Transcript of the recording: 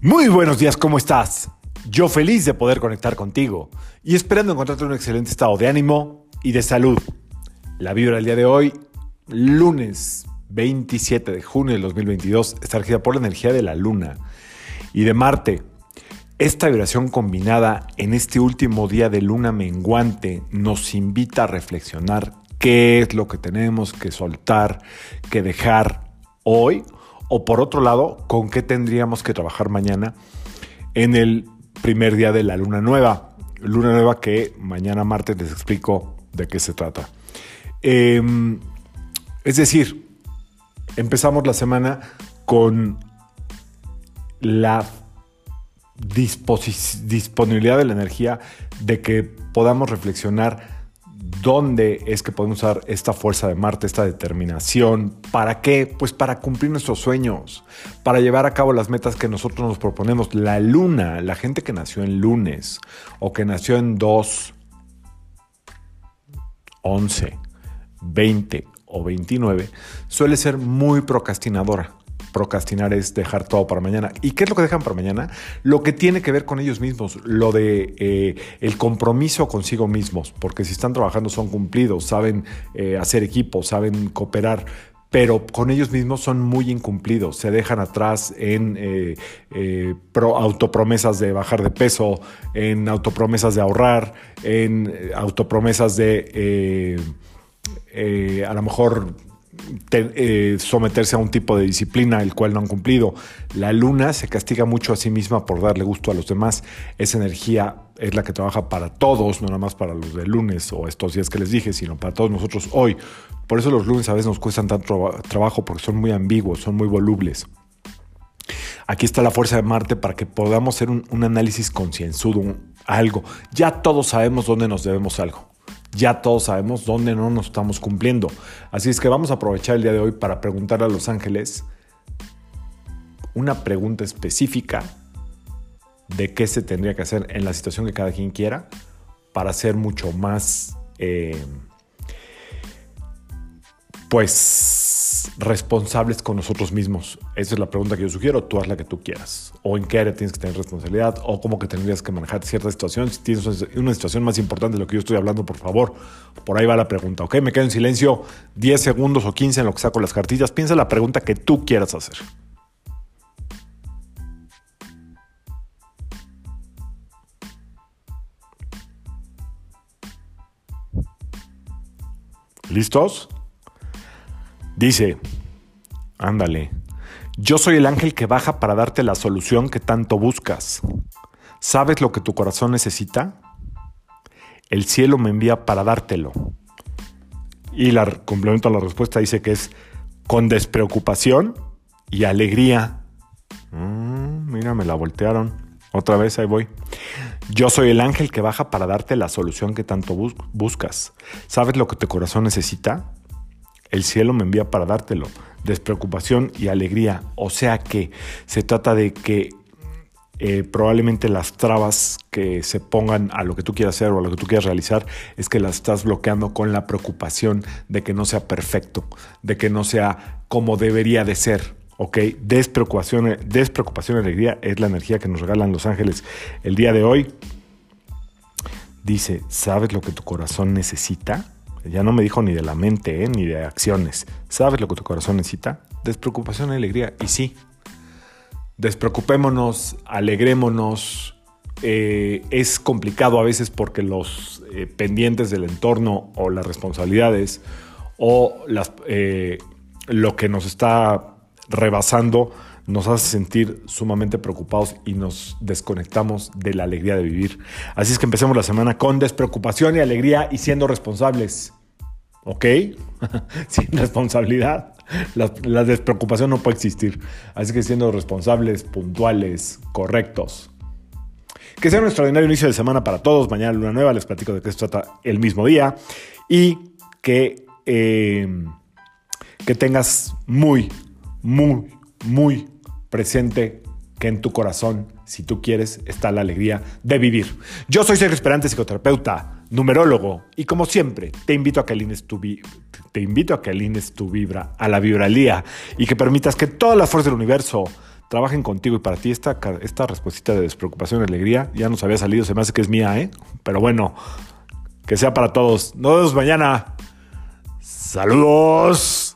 Muy buenos días, ¿cómo estás? Yo feliz de poder conectar contigo y esperando encontrarte en un excelente estado de ánimo y de salud. La vibra del día de hoy, lunes 27 de junio del 2022, está regida por la energía de la luna y de Marte. Esta vibración combinada en este último día de luna menguante nos invita a reflexionar qué es lo que tenemos que soltar, que dejar hoy o por otro lado, con qué tendríamos que trabajar mañana en el primer día de la luna nueva. Luna nueva que mañana martes les explico de qué se trata. Em, es decir, empezamos la semana con la disponibilidad de la energía de que podamos reflexionar dónde es que podemos usar esta fuerza de Marte, esta determinación. ¿Para qué? Pues para cumplir nuestros sueños, para llevar a cabo las metas que nosotros nos proponemos. La luna, la gente que nació en lunes o que nació en 2, 11, 20 o 29, suele ser muy procrastinadora procrastinar es dejar todo para mañana. ¿Y qué es lo que dejan para mañana? Lo que tiene que ver con ellos mismos, lo de eh, el compromiso consigo mismos, porque si están trabajando son cumplidos, saben eh, hacer equipo, saben cooperar, pero con ellos mismos son muy incumplidos, se dejan atrás en eh, autopromesas de bajar de peso, en autopromesas de ahorrar, en autopromesas de a lo mejor eh, someterse a un tipo de disciplina el cual no han cumplido. La luna se castiga mucho a sí misma por darle gusto a los demás. Esa energía es la que trabaja para todos, no nada más para los de lunes o estos días que les dije, sino para todos nosotros hoy. Por eso los lunes a veces nos cuestan tanto trabajo porque son muy ambiguos, son muy volubles. Aquí está la fuerza de Marte para que podamos hacer un, un análisis concienzudo, algo. Ya todos sabemos dónde nos debemos algo ya todos sabemos dónde no nos estamos cumpliendo. Así es que vamos a aprovechar el día de hoy para preguntar a los ángeles una pregunta específica de qué se tendría que hacer en la situación que cada quien quiera para ser mucho más, eh, pues, responsables con nosotros mismos? Esa es la pregunta que yo sugiero. Tú haz la que tú quieras. O en qué área tienes que tener responsabilidad o cómo que tendrías que manejar cierta situación. Si tienes una situación más importante de lo que yo estoy hablando, por favor, por ahí va la pregunta. Ok, me quedo en silencio 10 segundos o 15 en lo que saco las cartillas. Piensa la pregunta que tú quieras hacer. ¿Listos? Dice, ándale, yo soy el ángel que baja para darte la solución que tanto buscas. ¿Sabes lo que tu corazón necesita? El cielo me envía para dártelo. Y la complemento a la respuesta dice que es con despreocupación y alegría. Mm, mira, me la voltearon. Otra vez, ahí voy. Yo soy el ángel que baja para darte la solución que tanto buscas. ¿Sabes lo que tu corazón necesita? El cielo me envía para dártelo. Despreocupación y alegría. O sea que se trata de que eh, probablemente las trabas que se pongan a lo que tú quieras hacer o a lo que tú quieras realizar es que las estás bloqueando con la preocupación de que no sea perfecto, de que no sea como debería de ser. ¿ok? Despreocupación, despreocupación y alegría es la energía que nos regalan los ángeles el día de hoy. Dice, ¿sabes lo que tu corazón necesita? Ya no me dijo ni de la mente, ¿eh? ni de acciones. ¿Sabes lo que tu corazón necesita? Despreocupación y alegría. Y sí, despreocupémonos, alegrémonos. Eh, es complicado a veces porque los eh, pendientes del entorno o las responsabilidades o las, lo que nos está rebasando nos hace sentir sumamente preocupados y nos desconectamos de la alegría de vivir. Así es que empecemos la semana con despreocupación y alegría y siendo responsables. ¿Ok? Sin responsabilidad. La, despreocupación no puede existir. Así que siendo responsables, puntuales, correctos. Que sea un extraordinario inicio de semana para todos. Mañana luna nueva, les platico de qué se trata el mismo día. Y que, eh, que tengas muy, muy, muy presente que en tu corazón, si tú quieres, está la alegría de vivir. Yo soy Sergio Esperante, psicoterapeuta, numerólogo, y como siempre, te invito a que alines tu, te invito a que alines tu vibra a la vibralía y que permitas que toda la fuerza del universo trabajen contigo y para ti esta, esta respuesta de despreocupación y alegría ya nos había salido, se me hace que es mía, ¿eh? Pero bueno, que sea para todos. Nos vemos mañana. Saludos.